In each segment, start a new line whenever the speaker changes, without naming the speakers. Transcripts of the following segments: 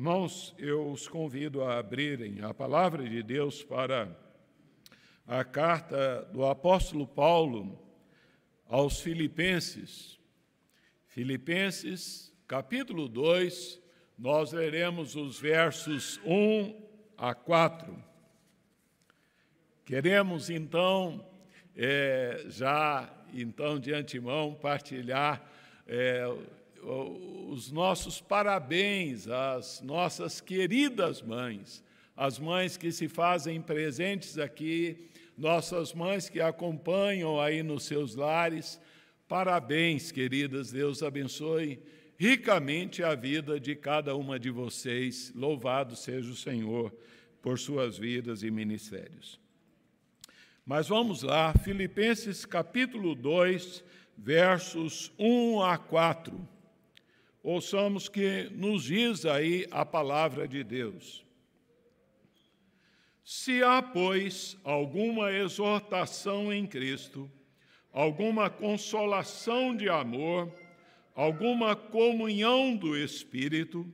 Irmãos, eu os convido a abrirem a palavra de Deus para a carta do apóstolo Paulo aos Filipenses. Filipenses, capítulo 2, nós leremos os versos 1 a 4. Queremos então, é, já então de antemão, partilhar é, os nossos parabéns às nossas queridas mães, as mães que se fazem presentes aqui, nossas mães que acompanham aí nos seus lares. Parabéns, queridas, Deus abençoe ricamente a vida de cada uma de vocês. Louvado seja o Senhor por suas vidas e ministérios. Mas vamos lá, Filipenses capítulo 2, versos 1 a 4 ouçamos que nos diz aí a palavra de Deus. Se há, pois, alguma exortação em Cristo, alguma consolação de amor, alguma comunhão do Espírito,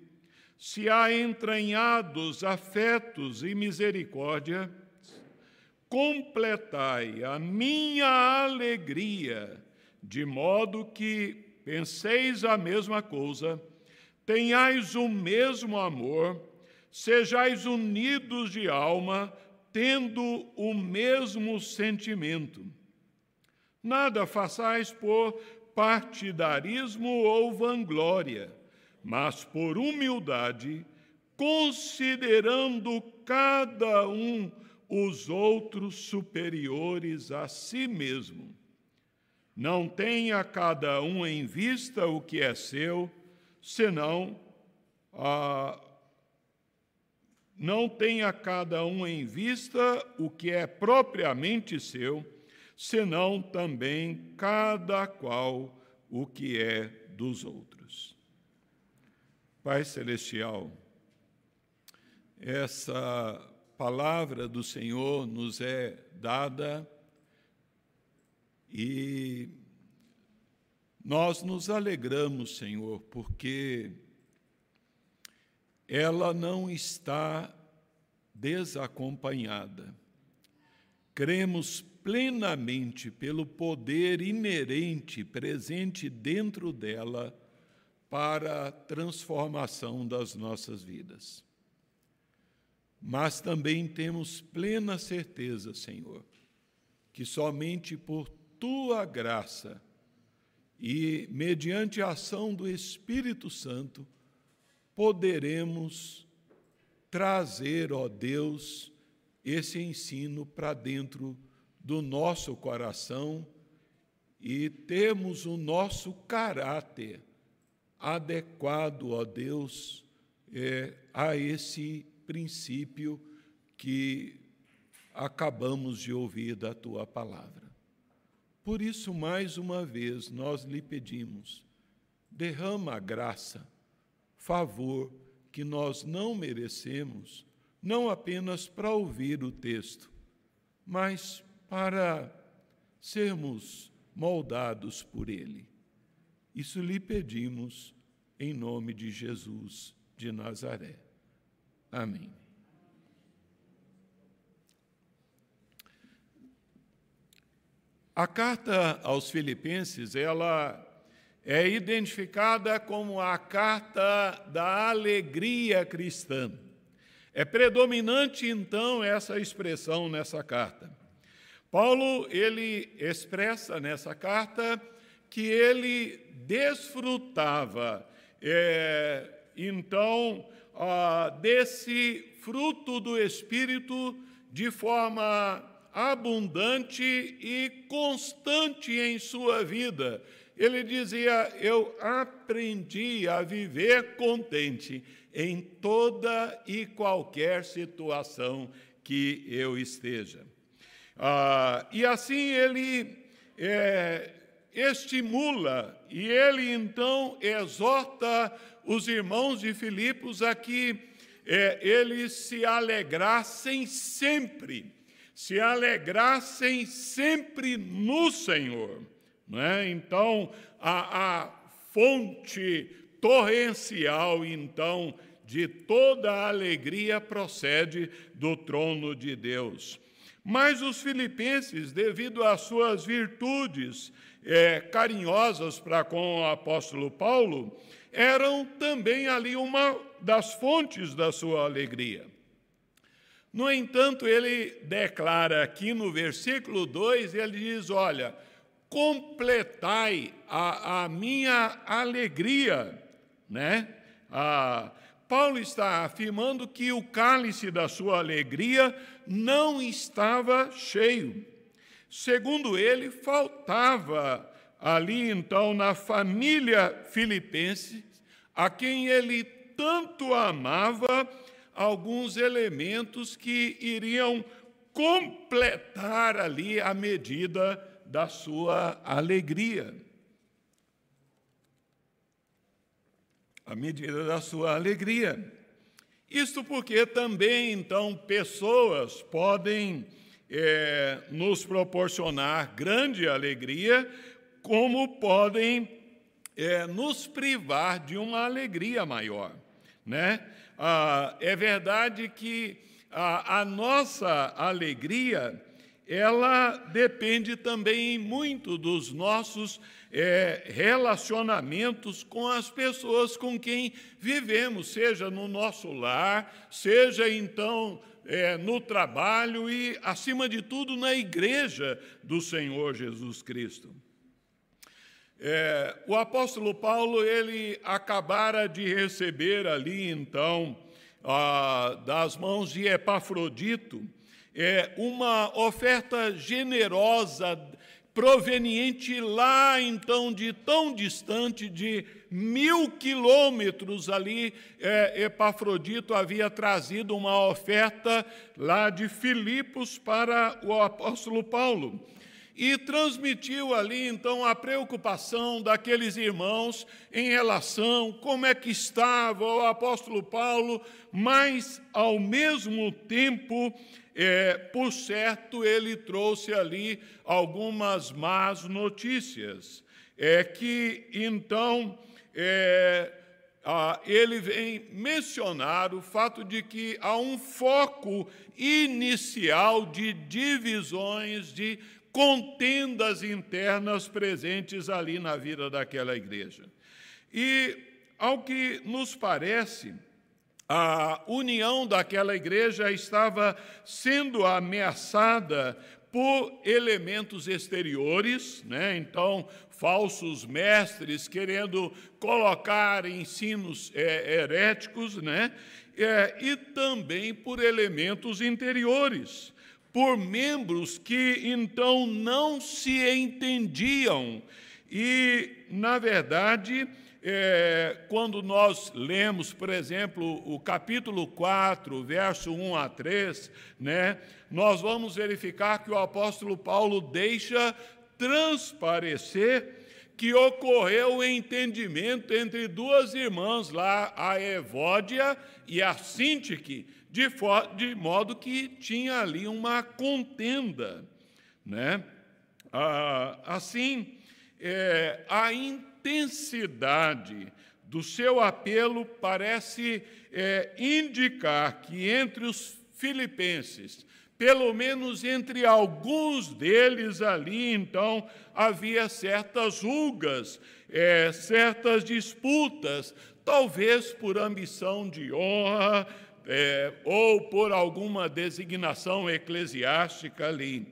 se há entranhados afetos e misericórdia, completai a minha alegria, de modo que penseis a mesma coisa, tenhais o mesmo amor, sejais unidos de alma, tendo o mesmo sentimento. Nada façais por partidarismo ou vanglória, mas por humildade, considerando cada um os outros superiores a si mesmo não tenha cada um em vista o que é seu, senão ah, não tenha cada um em vista o que é propriamente seu, senão também cada qual o que é dos outros. Pai Celestial, essa palavra do Senhor nos é dada e nós nos alegramos, Senhor, porque ela não está desacompanhada. Cremos plenamente pelo poder inerente presente dentro dela para a transformação das nossas vidas. Mas também temos plena certeza, Senhor, que somente por tua graça e, mediante a ação do Espírito Santo, poderemos trazer, ó Deus, esse ensino para dentro do nosso coração e termos o nosso caráter adequado, ó Deus, é, a esse princípio que acabamos de ouvir da tua palavra. Por isso, mais uma vez, nós lhe pedimos: derrama a graça, favor que nós não merecemos, não apenas para ouvir o texto, mas para sermos moldados por ele. Isso lhe pedimos em nome de Jesus de Nazaré. Amém. A carta aos Filipenses, ela é identificada como a carta da alegria cristã. É predominante então essa expressão nessa carta. Paulo ele expressa nessa carta que ele desfrutava é, então ah, desse fruto do Espírito de forma abundante e constante em sua vida. Ele dizia: Eu aprendi a viver contente em toda e qualquer situação que eu esteja. Ah, e assim ele é, estimula e ele então exorta os irmãos de Filipos a que é, eles se alegrassem sempre se alegrassem sempre no Senhor. Né? Então, a, a fonte torrencial, então, de toda a alegria procede do trono de Deus. Mas os filipenses, devido às suas virtudes é, carinhosas para com o apóstolo Paulo, eram também ali uma das fontes da sua alegria. No entanto, ele declara aqui no versículo 2, ele diz: Olha, completai a, a minha alegria. Né? Ah, Paulo está afirmando que o cálice da sua alegria não estava cheio. Segundo ele, faltava ali então na família filipense, a quem ele tanto amava, alguns elementos que iriam completar ali a medida da sua alegria. A medida da sua alegria. Isto porque também, então, pessoas podem é, nos proporcionar grande alegria, como podem é, nos privar de uma alegria maior. Né? Ah, é verdade que a, a nossa alegria ela depende também muito dos nossos é, relacionamentos com as pessoas com quem vivemos, seja no nosso lar, seja então é, no trabalho e, acima de tudo, na igreja do Senhor Jesus Cristo. É, o apóstolo Paulo ele acabara de receber ali então a, das mãos de Epafrodito é, uma oferta generosa proveniente lá então de tão distante de mil quilômetros ali é, Epafrodito havia trazido uma oferta lá de Filipos para o apóstolo Paulo e transmitiu ali então a preocupação daqueles irmãos em relação como é que estava o apóstolo Paulo, mas ao mesmo tempo, é, por certo, ele trouxe ali algumas más notícias. É que então é, ele vem mencionar o fato de que há um foco inicial de divisões, de contendas internas presentes ali na vida daquela igreja. E, ao que nos parece, a união daquela igreja estava sendo ameaçada por elementos exteriores, né? então, falsos mestres querendo colocar ensinos é, heréticos, né? É, e também por elementos interiores por membros que então não se entendiam. E, na verdade, é, quando nós lemos, por exemplo, o capítulo 4, verso 1 a 3, né, nós vamos verificar que o apóstolo Paulo deixa transparecer que ocorreu o entendimento entre duas irmãs lá, a Evódia e a Sintique, de, de modo que tinha ali uma contenda. Né? Ah, assim, é, a intensidade do seu apelo parece é, indicar que entre os filipenses, pelo menos entre alguns deles ali, então, havia certas rugas, é, certas disputas, talvez por ambição de honra, é, ou por alguma designação eclesiástica ali.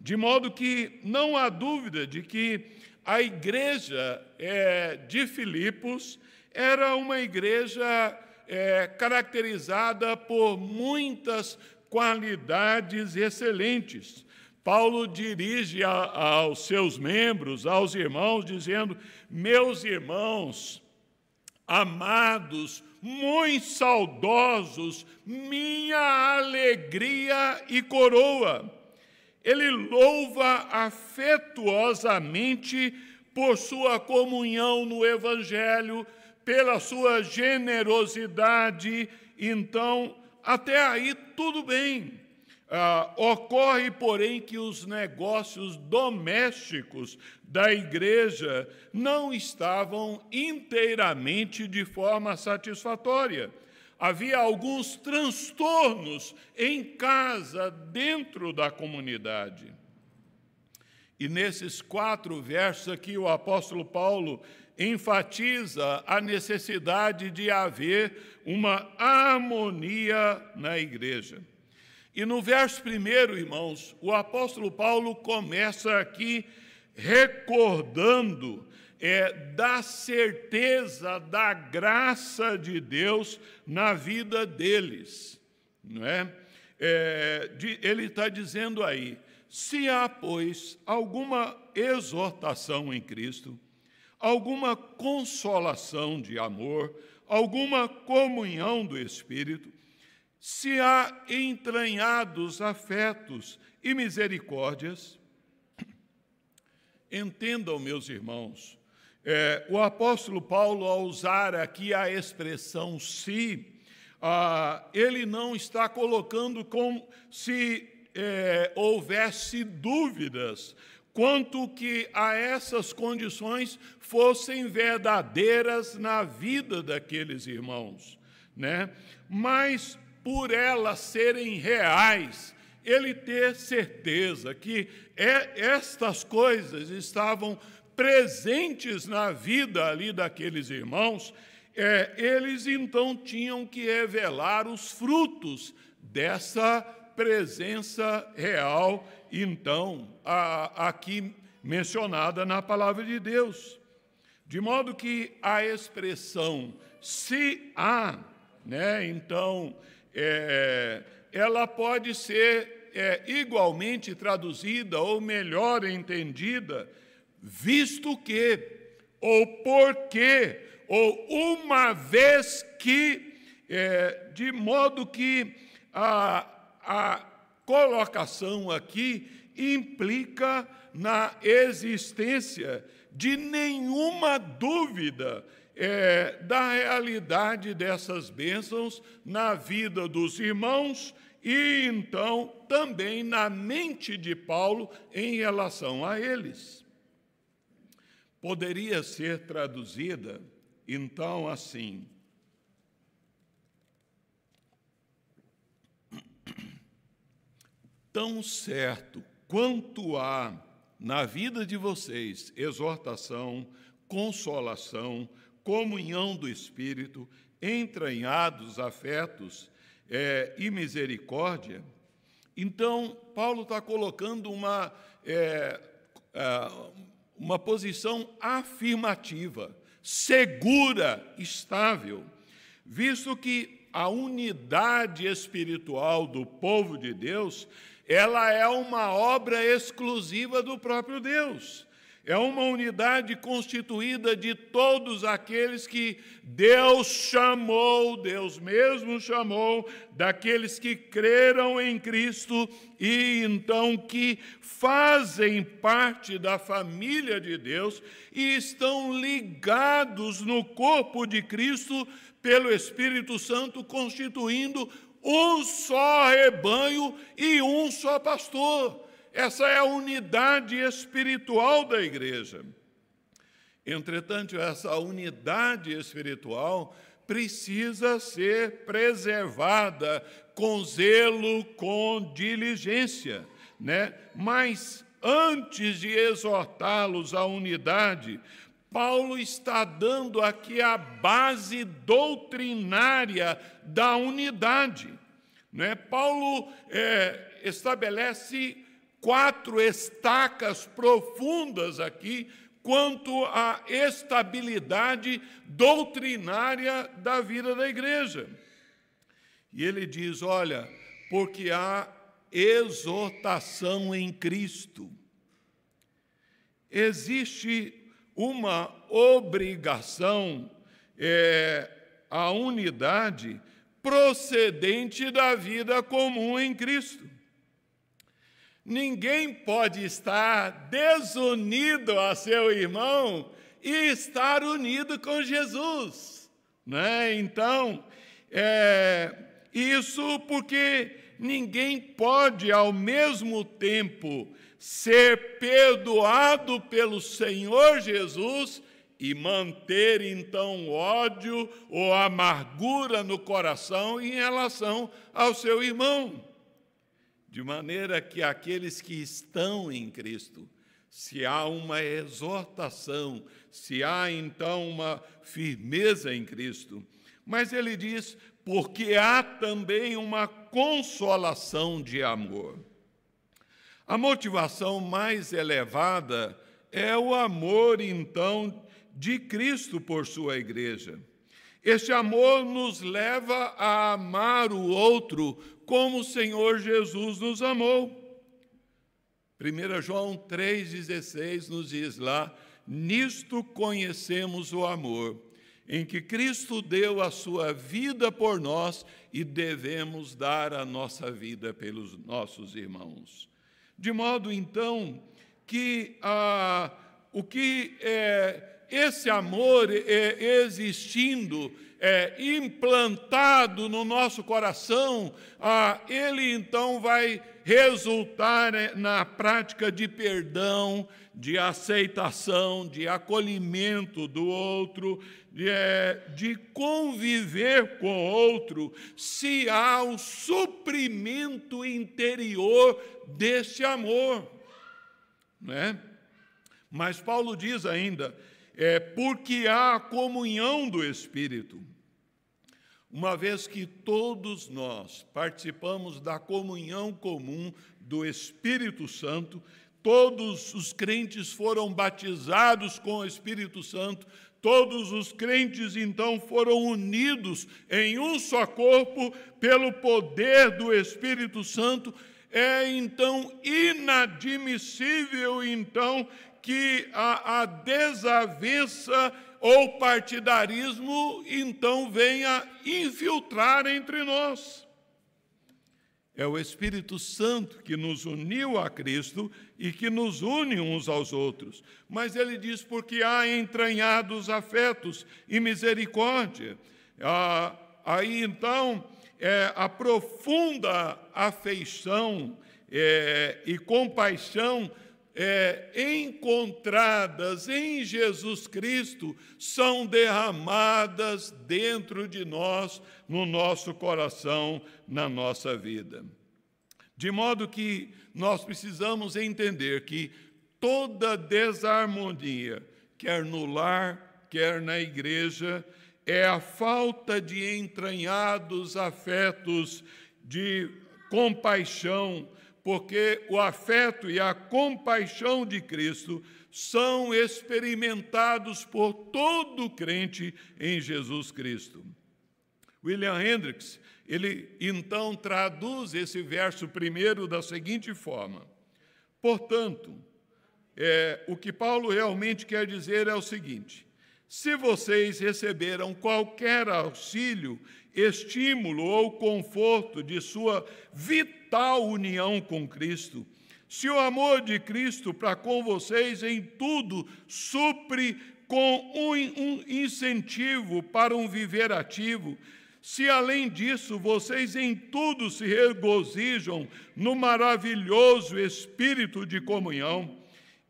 De modo que não há dúvida de que a igreja é, de Filipos era uma igreja é, caracterizada por muitas qualidades excelentes. Paulo dirige a, aos seus membros, aos irmãos, dizendo: Meus irmãos, amados, muito saudosos, minha alegria e coroa. Ele louva afetuosamente por sua comunhão no Evangelho, pela sua generosidade. Então, até aí tudo bem. Ah, ocorre, porém, que os negócios domésticos da igreja não estavam inteiramente de forma satisfatória. havia alguns transtornos em casa, dentro da comunidade. E nesses quatro versos aqui, o apóstolo Paulo enfatiza a necessidade de haver uma harmonia na igreja. E no verso primeiro, irmãos, o apóstolo Paulo começa aqui recordando é, da certeza da graça de Deus na vida deles. Não é? é de, ele está dizendo aí: se há, pois, alguma exortação em Cristo, alguma consolação de amor, alguma comunhão do Espírito, se há entranhados afetos e misericórdias, entendam, meus irmãos, é, o apóstolo Paulo, ao usar aqui a expressão se, ah, ele não está colocando como se é, houvesse dúvidas quanto que a essas condições fossem verdadeiras na vida daqueles irmãos, né? Mas por elas serem reais, ele ter certeza que é, estas coisas estavam presentes na vida ali daqueles irmãos, é, eles então tinham que revelar os frutos dessa presença real, então, a, aqui mencionada na palavra de Deus. De modo que a expressão se há, né, então, é, ela pode ser é, igualmente traduzida ou melhor entendida visto que, ou porque, ou uma vez que, é, de modo que a, a colocação aqui implica na existência de nenhuma dúvida é, da realidade dessas bênçãos na vida dos irmãos e então também na mente de Paulo em relação a eles. Poderia ser traduzida então assim: Tão certo quanto há na vida de vocês exortação, consolação, comunhão do Espírito, entranhados afetos é, e misericórdia, então Paulo está colocando uma, é, é, uma posição afirmativa, segura, estável, visto que a unidade espiritual do povo de Deus, ela é uma obra exclusiva do próprio Deus. É uma unidade constituída de todos aqueles que Deus chamou, Deus mesmo chamou, daqueles que creram em Cristo e então que fazem parte da família de Deus e estão ligados no corpo de Cristo pelo Espírito Santo, constituindo um só rebanho e um só pastor. Essa é a unidade espiritual da igreja. Entretanto, essa unidade espiritual precisa ser preservada com zelo, com diligência, né? Mas antes de exortá-los à unidade, Paulo está dando aqui a base doutrinária da unidade. Né? Paulo é, estabelece quatro estacas profundas aqui quanto à estabilidade doutrinária da vida da igreja. E ele diz: olha, porque há exortação em Cristo. Existe uma obrigação é, à unidade procedente da vida comum em Cristo. Ninguém pode estar desunido a seu irmão e estar unido com Jesus. Né? Então, é, isso porque ninguém pode, ao mesmo tempo, ser perdoado pelo Senhor Jesus e manter então ódio ou amargura no coração em relação ao seu irmão. De maneira que aqueles que estão em Cristo, se há uma exortação, se há então uma firmeza em Cristo, mas ele diz, porque há também uma consolação de amor. A motivação mais elevada é o amor, então, de Cristo por sua igreja. Este amor nos leva a amar o outro como o Senhor Jesus nos amou. 1 João 3,16 nos diz lá: Nisto conhecemos o amor, em que Cristo deu a sua vida por nós e devemos dar a nossa vida pelos nossos irmãos. De modo, então, que ah, o que é, esse amor é, existindo, é, implantado no nosso coração, ah, ele então vai resultar é, na prática de perdão, de aceitação, de acolhimento do outro, de, é, de conviver com o outro, se há o suprimento interior desse amor. Né? Mas Paulo diz ainda é porque há a comunhão do Espírito. Uma vez que todos nós participamos da comunhão comum do Espírito Santo, todos os crentes foram batizados com o Espírito Santo, todos os crentes então foram unidos em um só corpo pelo poder do Espírito Santo, é então inadmissível então que a, a desavença ou partidarismo então venha infiltrar entre nós. É o Espírito Santo que nos uniu a Cristo e que nos une uns aos outros. Mas ele diz: porque há entranhados afetos e misericórdia. Ah, aí então, é, a profunda afeição é, e compaixão é, encontradas em Jesus Cristo são derramadas dentro de nós, no nosso coração, na nossa vida. De modo que nós precisamos entender que toda desarmonia, quer no lar, quer na igreja, é a falta de entranhados afetos de compaixão, porque o afeto e a compaixão de Cristo são experimentados por todo crente em Jesus Cristo. William Hendricks, ele então traduz esse verso primeiro da seguinte forma: Portanto, é, o que Paulo realmente quer dizer é o seguinte: se vocês receberam qualquer auxílio, estímulo ou conforto de sua vital união com Cristo, se o amor de Cristo para com vocês em tudo supre com um, incentivo para um viver ativo, se além disso vocês em tudo se regozijam no maravilhoso espírito de comunhão,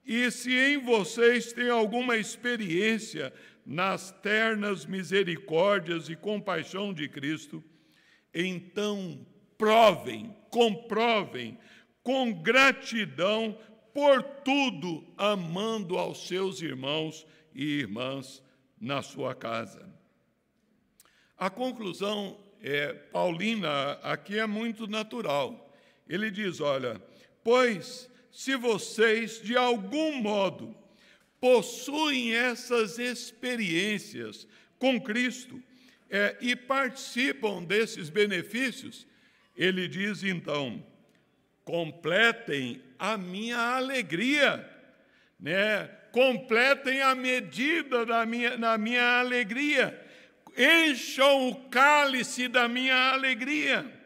e se em vocês tem alguma experiência nas ternas misericórdias e compaixão de Cristo, então provem, comprovem com gratidão por tudo, amando aos seus irmãos e irmãs na sua casa. A conclusão é, paulina aqui é muito natural. Ele diz: olha, pois se vocês de algum modo possuem essas experiências com Cristo é, e participam desses benefícios, ele diz então: completem a minha alegria, né? completem a medida da minha, da minha alegria, encham o cálice da minha alegria.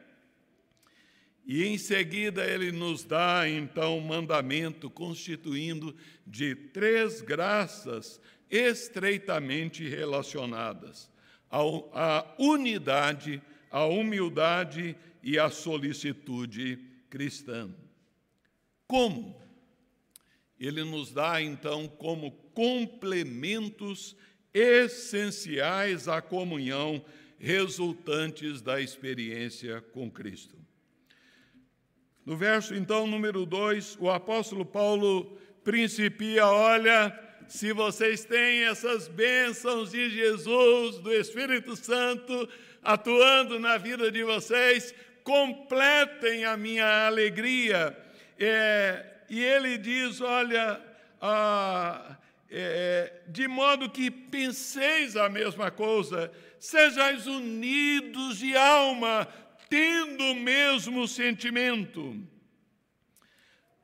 E em seguida ele nos dá então um mandamento constituindo de três graças estreitamente relacionadas: a unidade, a humildade e a solicitude cristã. Como? Ele nos dá então como complementos essenciais à comunhão resultantes da experiência com Cristo. No verso, então, número 2, o apóstolo Paulo principia: olha, se vocês têm essas bênçãos de Jesus, do Espírito Santo, atuando na vida de vocês, completem a minha alegria. É, e ele diz: olha, ah, é, de modo que penseis a mesma coisa, sejais unidos de alma, tendo o mesmo sentimento.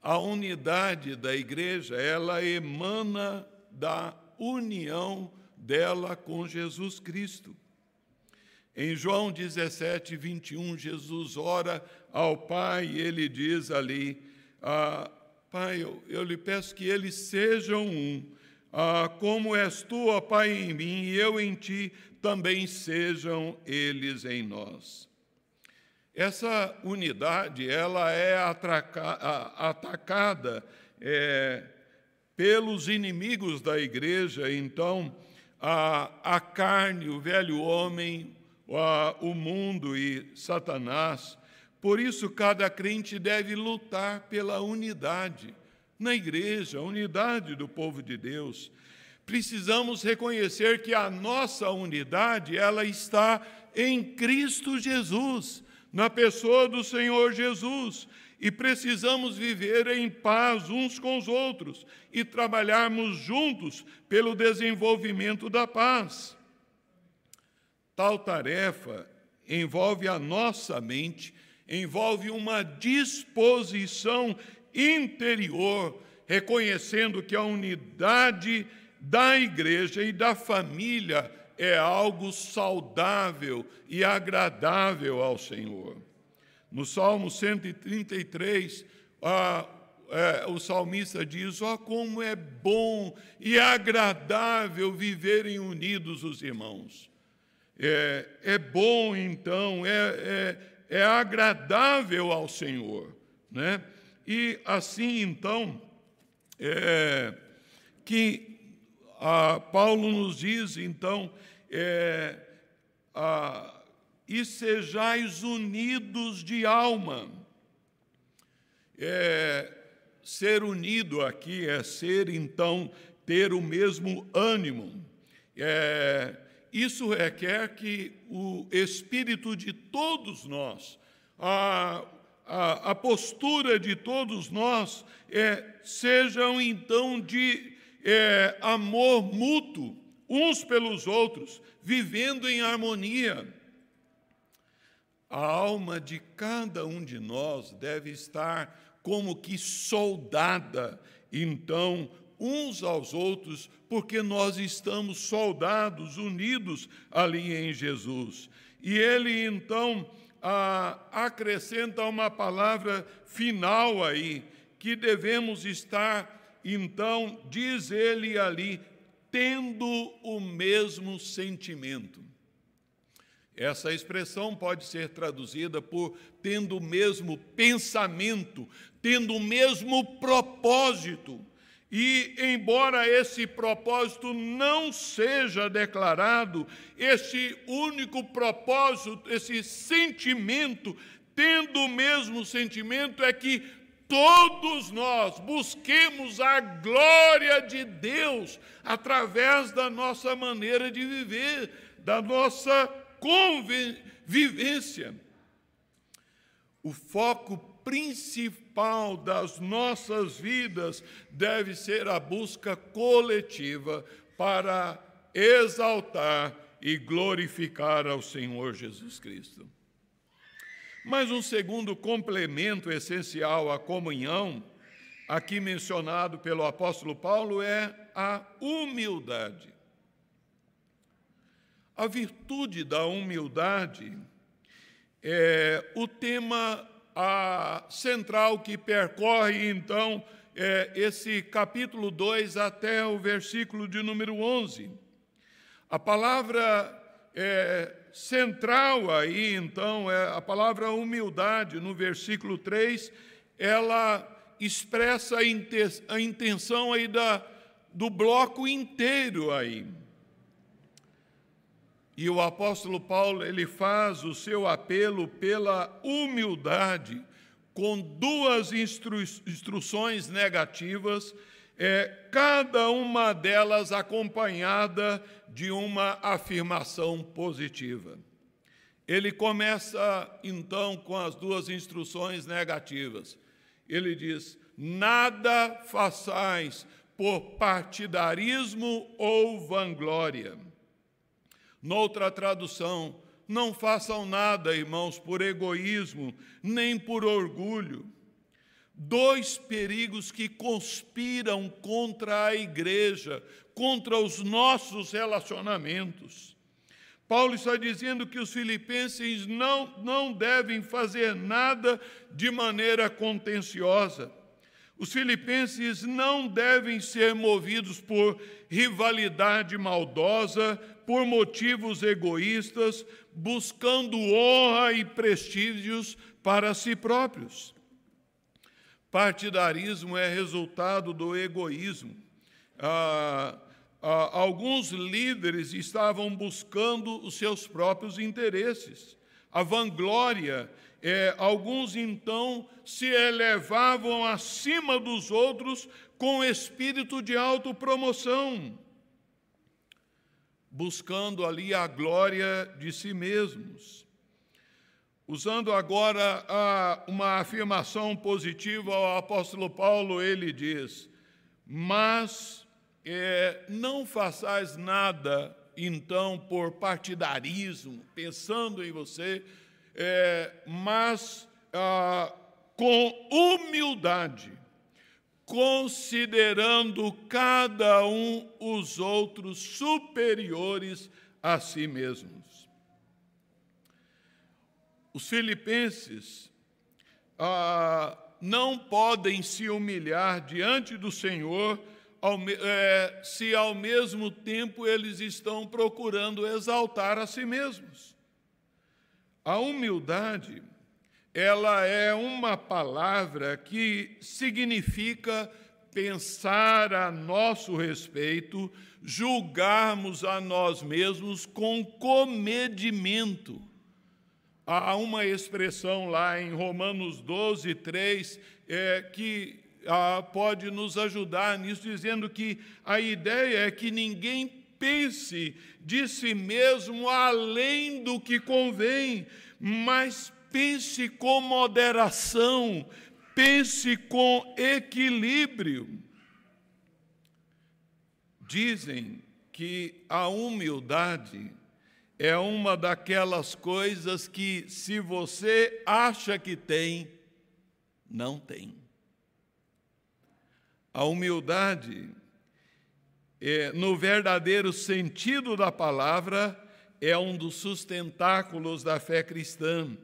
A unidade da igreja, ela emana da união dela com Jesus Cristo. Em João 17, 21, Jesus ora ao Pai e ele diz ali: ah, Pai, eu, eu, lhe peço que eles sejam um, ah, como és tu, ó Pai, em mim e eu em ti, também sejam eles em nós. Essa unidade ela é atraca, atacada é, pelos inimigos da igreja, então a, a carne, o velho homem, a, o mundo e Satanás. Por isso, cada crente deve lutar pela unidade na igreja, a unidade do povo de Deus. Precisamos reconhecer que a nossa unidade, ela está em Cristo Jesus, na pessoa do Senhor Jesus, e precisamos viver em paz uns com os outros e trabalharmos juntos pelo desenvolvimento da paz. Tal tarefa envolve a nossa mente, envolve uma disposição interior, reconhecendo que a unidade da igreja e da família é algo saudável e agradável ao Senhor. No Salmo 133, a, é, o salmista diz: Ó, oh, como é bom e agradável viverem unidos os irmãos. É, é bom, então, é, é, é agradável ao Senhor. Né? E assim, então, é, que a, Paulo nos diz, então, é, a, e sejais unidos de alma. É, ser unido aqui é ser, então, ter o mesmo ânimo. É, isso requer que o espírito de todos nós, a, a, a postura de todos nós é, sejam então de é, amor mútuo uns pelos outros, vivendo em harmonia. A alma de cada um de nós deve estar como que soldada, então, uns aos outros, porque nós estamos soldados, unidos ali em Jesus. E ele, então, acrescenta uma palavra final aí, que devemos estar, então, diz ele ali, tendo o mesmo sentimento. Essa expressão pode ser traduzida por tendo o mesmo pensamento, tendo o mesmo propósito. E, embora esse propósito não seja declarado, esse único propósito, esse sentimento, tendo o mesmo sentimento, é que todos nós busquemos a glória de Deus através da nossa maneira de viver, da nossa convivência. O foco principal das nossas vidas deve ser a busca coletiva para exaltar e glorificar ao Senhor Jesus Cristo. Mas um segundo complemento essencial à comunhão, aqui mencionado pelo apóstolo Paulo, é a humildade. A virtude da humildade é o tema a central que percorre, então, é, esse capítulo 2 até o versículo de número 11. A palavra é, central aí, então, é a palavra humildade, no versículo 3, ela expressa a intenção aí da, do bloco inteiro aí. E o apóstolo Paulo, ele faz o seu apelo pela humildade, com duas instru instruções negativas, é, cada uma delas acompanhada de uma afirmação positiva. Ele começa então com as duas instruções negativas. Ele diz: Nada façais por partidarismo ou vanglória Noutra tradução, não façam nada, irmãos, por egoísmo, nem por orgulho. Dois perigos que conspiram contra a igreja, contra os nossos relacionamentos. Paulo está dizendo que os filipenses não, não devem fazer nada de maneira contenciosa. Os filipenses não devem ser movidos por rivalidade maldosa, por motivos egoístas, buscando honra e prestígios para si próprios. Partidarismo é resultado do egoísmo. Ah, ah, alguns líderes estavam buscando os seus próprios interesses. A vanglória, é, alguns então se elevavam acima dos outros com espírito de autopromoção buscando ali a glória de si mesmos. Usando agora a, uma afirmação positiva ao apóstolo Paulo, ele diz: Mas é, não façais nada, então, por partidarismo, pensando em você, é, mas ah, com humildade, considerando cada um os outros superiores a si mesmos. Os filipenses ah, não podem se humilhar diante do Senhor ao, é, se ao mesmo tempo eles estão procurando exaltar a si mesmos. A humildade ela é uma palavra que significa pensar a nosso respeito, julgarmos a nós mesmos com comedimento. Há uma expressão lá em Romanos 12, 3, é, que ah, pode nos ajudar nisso, dizendo que a ideia é que ninguém pense de si mesmo além do que convém, mas pense com moderação, pense com equilíbrio. Dizem que a humildade é uma daquelas coisas que, se você acha que tem, não tem. A humildade, é, no verdadeiro sentido da palavra, é um dos sustentáculos da fé cristã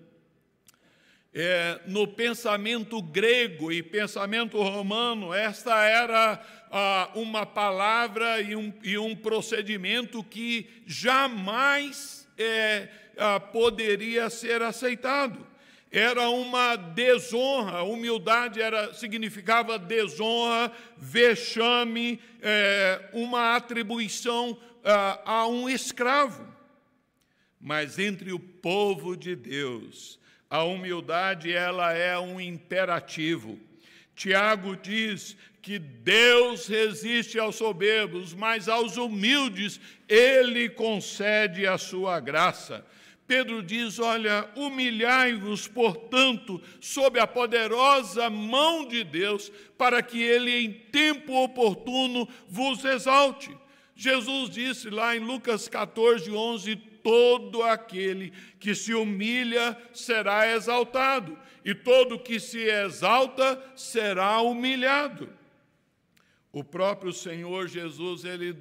é, no pensamento grego e pensamento romano, esta era ah, uma palavra e um, e um, procedimento que jamais é, ah, poderia ser aceitado. Era uma desonra, humildade era, significava desonra, vexame, é, uma atribuição ah, a um escravo. Mas entre o povo de Deus, a humildade ela é um imperativo. Tiago diz que Deus resiste aos soberbos, mas aos humildes ele concede a sua graça. Pedro diz: Olha, humilhai-vos, portanto, sob a poderosa mão de Deus, para que ele em tempo oportuno vos exalte. Jesus disse lá em Lucas 14, 11: todo aquele que se humilha será exaltado, e todo que se exalta será humilhado. O próprio Senhor Jesus, ele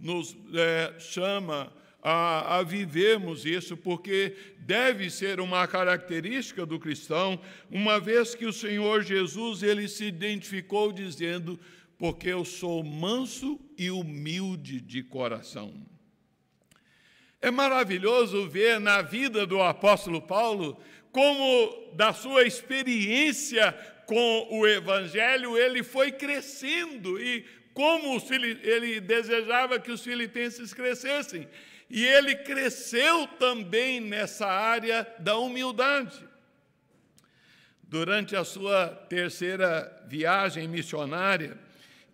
nos é, chama a, a vivermos isso, porque deve ser uma característica do cristão, uma vez que o Senhor Jesus, ele se identificou dizendo, porque eu sou manso e humilde de coração. É maravilhoso ver na vida do apóstolo Paulo como, da sua experiência com o Evangelho, ele foi crescendo e como ele desejava que os filipenses crescessem. E ele cresceu também nessa área da humildade. Durante a sua terceira viagem missionária,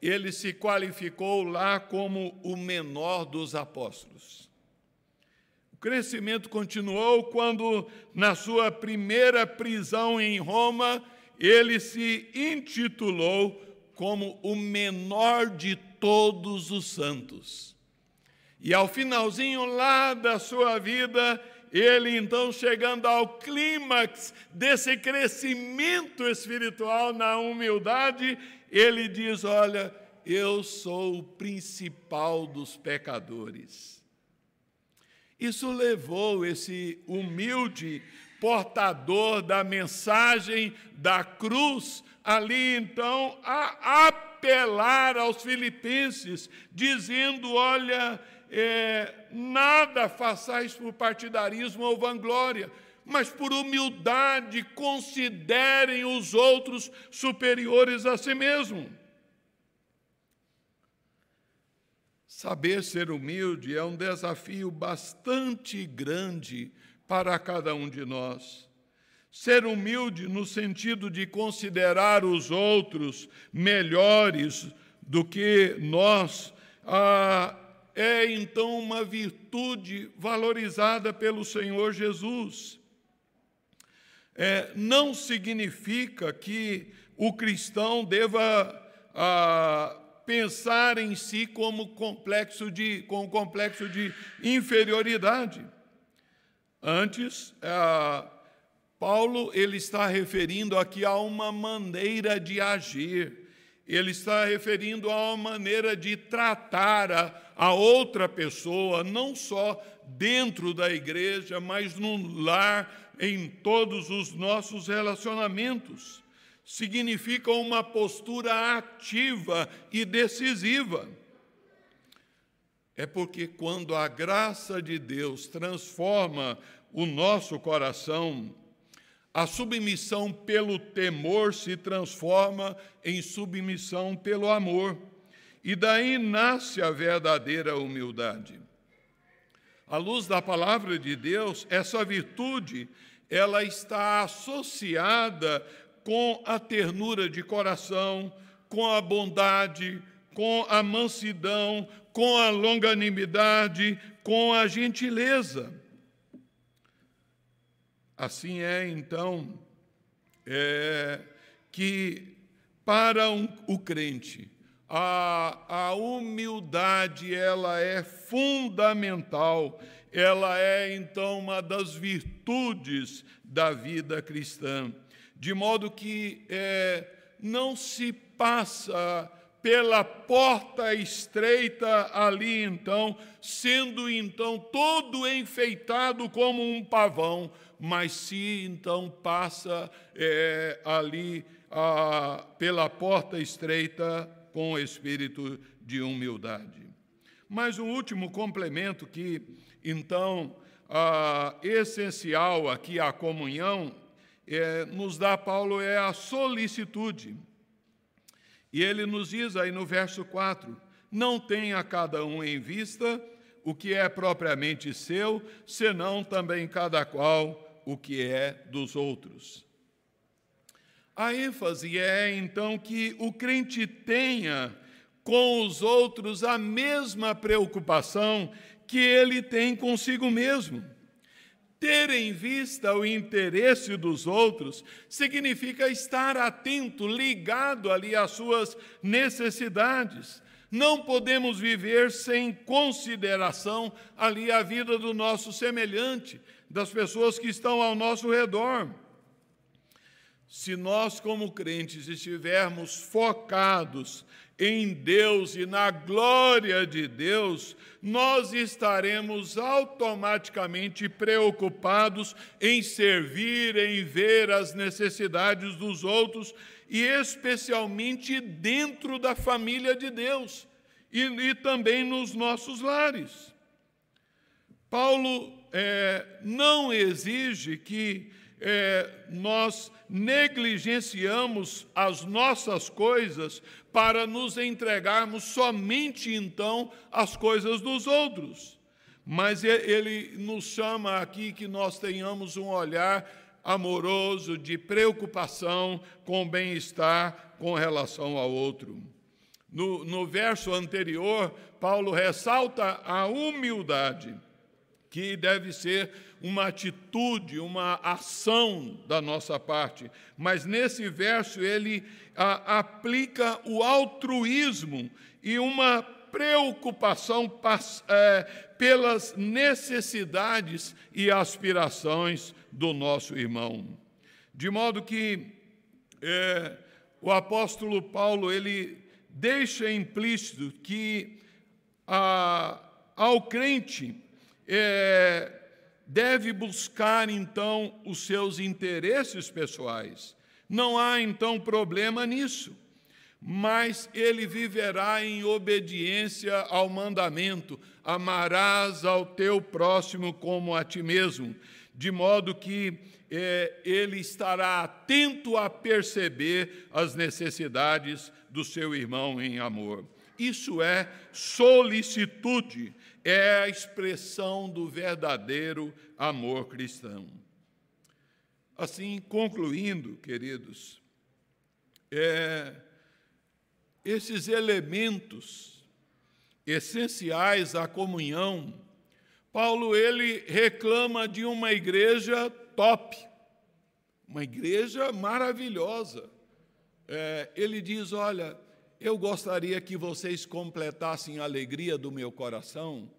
ele se qualificou lá como o menor dos apóstolos. Crescimento continuou quando, na sua primeira prisão em Roma, ele se intitulou como o menor de todos os santos. E ao finalzinho lá da sua vida, ele então chegando ao clímax desse crescimento espiritual na humildade, ele diz: Olha, eu sou o principal dos pecadores. Isso levou esse humilde portador da mensagem da cruz ali então a apelar aos filipenses, dizendo: Olha, é, nada façais por partidarismo ou vanglória mas por humildade considerem os outros superiores a si mesmo. Saber ser humilde é um desafio bastante grande para cada um de nós. Ser humilde no sentido de considerar os outros melhores do que nós ah, é então uma virtude valorizada pelo Senhor Jesus é, não significa que o cristão deva ah, pensar em si como complexo de, com complexo de inferioridade. Antes, ah, Paulo ele está referindo aqui a uma maneira de agir. Ele está referindo a uma maneira de tratar a, a outra pessoa, não só dentro da igreja, mas no lar, em todos os nossos relacionamentos. Significa uma postura ativa e decisiva. É porque quando a graça de Deus transforma o nosso coração, a submissão pelo temor se transforma em submissão pelo amor. E daí nasce a verdadeira humildade. À luz da palavra de Deus, essa virtude ela está associada com a ternura de coração, com a bondade, com a mansidão, com a longanimidade, com a gentileza. Assim é, então, é, que para um, o crente, a, a humildade ela é fundamental ela é então uma das virtudes da vida cristã, de modo que é, não se passa pela porta estreita ali então, sendo então todo enfeitado como um pavão, mas se então passa é, ali a, pela porta estreita com espírito de humildade. Mas um último complemento que então, ah, essencial aqui a comunhão, é, nos dá Paulo é a solicitude. E ele nos diz aí no verso 4: Não tenha cada um em vista o que é propriamente seu, senão também cada qual o que é dos outros. A ênfase é então que o crente tenha com os outros a mesma preocupação que ele tem consigo mesmo. Ter em vista o interesse dos outros significa estar atento, ligado ali às suas necessidades. Não podemos viver sem consideração ali a vida do nosso semelhante, das pessoas que estão ao nosso redor. Se nós, como crentes, estivermos focados em Deus e na glória de Deus, nós estaremos automaticamente preocupados em servir, em ver as necessidades dos outros e especialmente dentro da família de Deus e, e também nos nossos lares. Paulo é, não exige que é, nós negligenciamos as nossas coisas para nos entregarmos somente então às coisas dos outros. Mas ele nos chama aqui que nós tenhamos um olhar amoroso, de preocupação com o bem-estar com relação ao outro. No, no verso anterior, Paulo ressalta a humildade, que deve ser uma atitude, uma ação da nossa parte. Mas nesse verso ele a, aplica o altruísmo e uma preocupação é, pelas necessidades e aspirações do nosso irmão. De modo que é, o apóstolo Paulo ele deixa implícito que a, ao crente é, deve buscar então os seus interesses pessoais. Não há então problema nisso mas ele viverá em obediência ao mandamento: amarás ao teu próximo como a ti mesmo, de modo que é, ele estará atento a perceber as necessidades do seu irmão em amor. Isso é solicitude, é a expressão do verdadeiro amor cristão. Assim, concluindo, queridos, é, esses elementos essenciais à comunhão, Paulo ele reclama de uma igreja top, uma igreja maravilhosa. É, ele diz: Olha, eu gostaria que vocês completassem a alegria do meu coração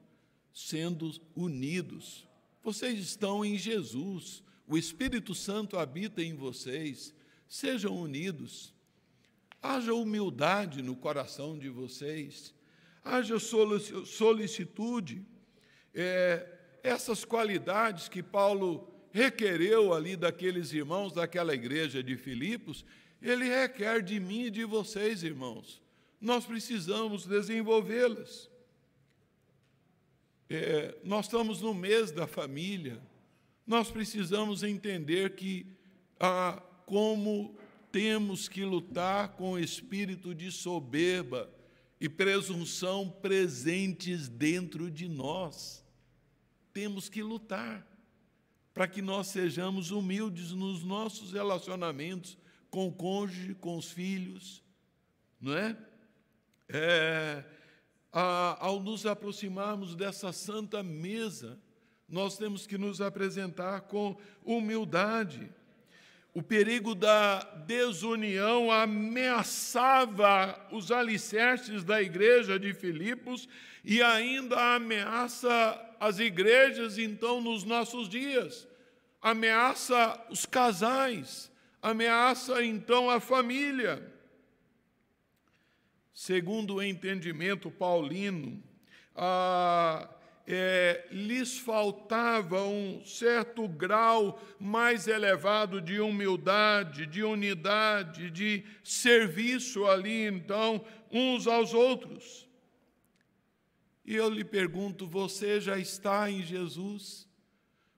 sendo unidos. Vocês estão em Jesus, o Espírito Santo habita em vocês, sejam unidos. Haja humildade no coração de vocês, haja solicitude. É, essas qualidades que Paulo requereu ali daqueles irmãos daquela igreja de Filipos, ele requer de mim e de vocês, irmãos. Nós precisamos desenvolvê-las. É, nós estamos no mês da família, nós precisamos entender que, ah, como temos que lutar com o espírito de soberba e presunção presentes dentro de nós. Temos que lutar para que nós sejamos humildes nos nossos relacionamentos com o cônjuge, com os filhos, não é? é a, ao nos aproximarmos dessa santa mesa, nós temos que nos apresentar com humildade o perigo da desunião ameaçava os alicerces da igreja de Filipos e ainda ameaça as igrejas, então, nos nossos dias. Ameaça os casais, ameaça, então, a família. Segundo o entendimento paulino, a é, lhes faltava um certo grau mais elevado de humildade, de unidade, de serviço ali, então, uns aos outros. E eu lhe pergunto: você já está em Jesus?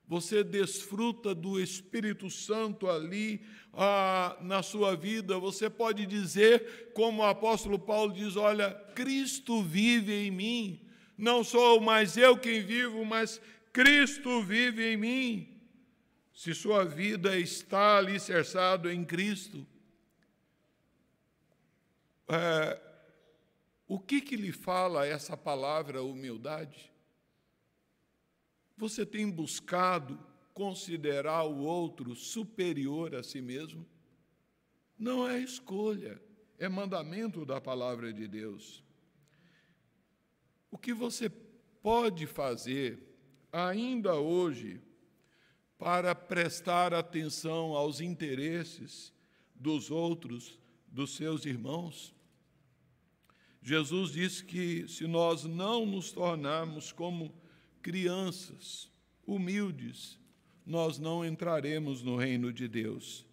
Você desfruta do Espírito Santo ali ah, na sua vida? Você pode dizer, como o apóstolo Paulo diz: Olha, Cristo vive em mim não sou mais eu quem vivo, mas Cristo vive em mim. Se sua vida está alicerçada em Cristo, é, o que, que lhe fala essa palavra humildade? Você tem buscado considerar o outro superior a si mesmo? Não é escolha, é mandamento da palavra de Deus. O que você pode fazer ainda hoje para prestar atenção aos interesses dos outros, dos seus irmãos? Jesus disse que se nós não nos tornarmos como crianças humildes, nós não entraremos no reino de Deus.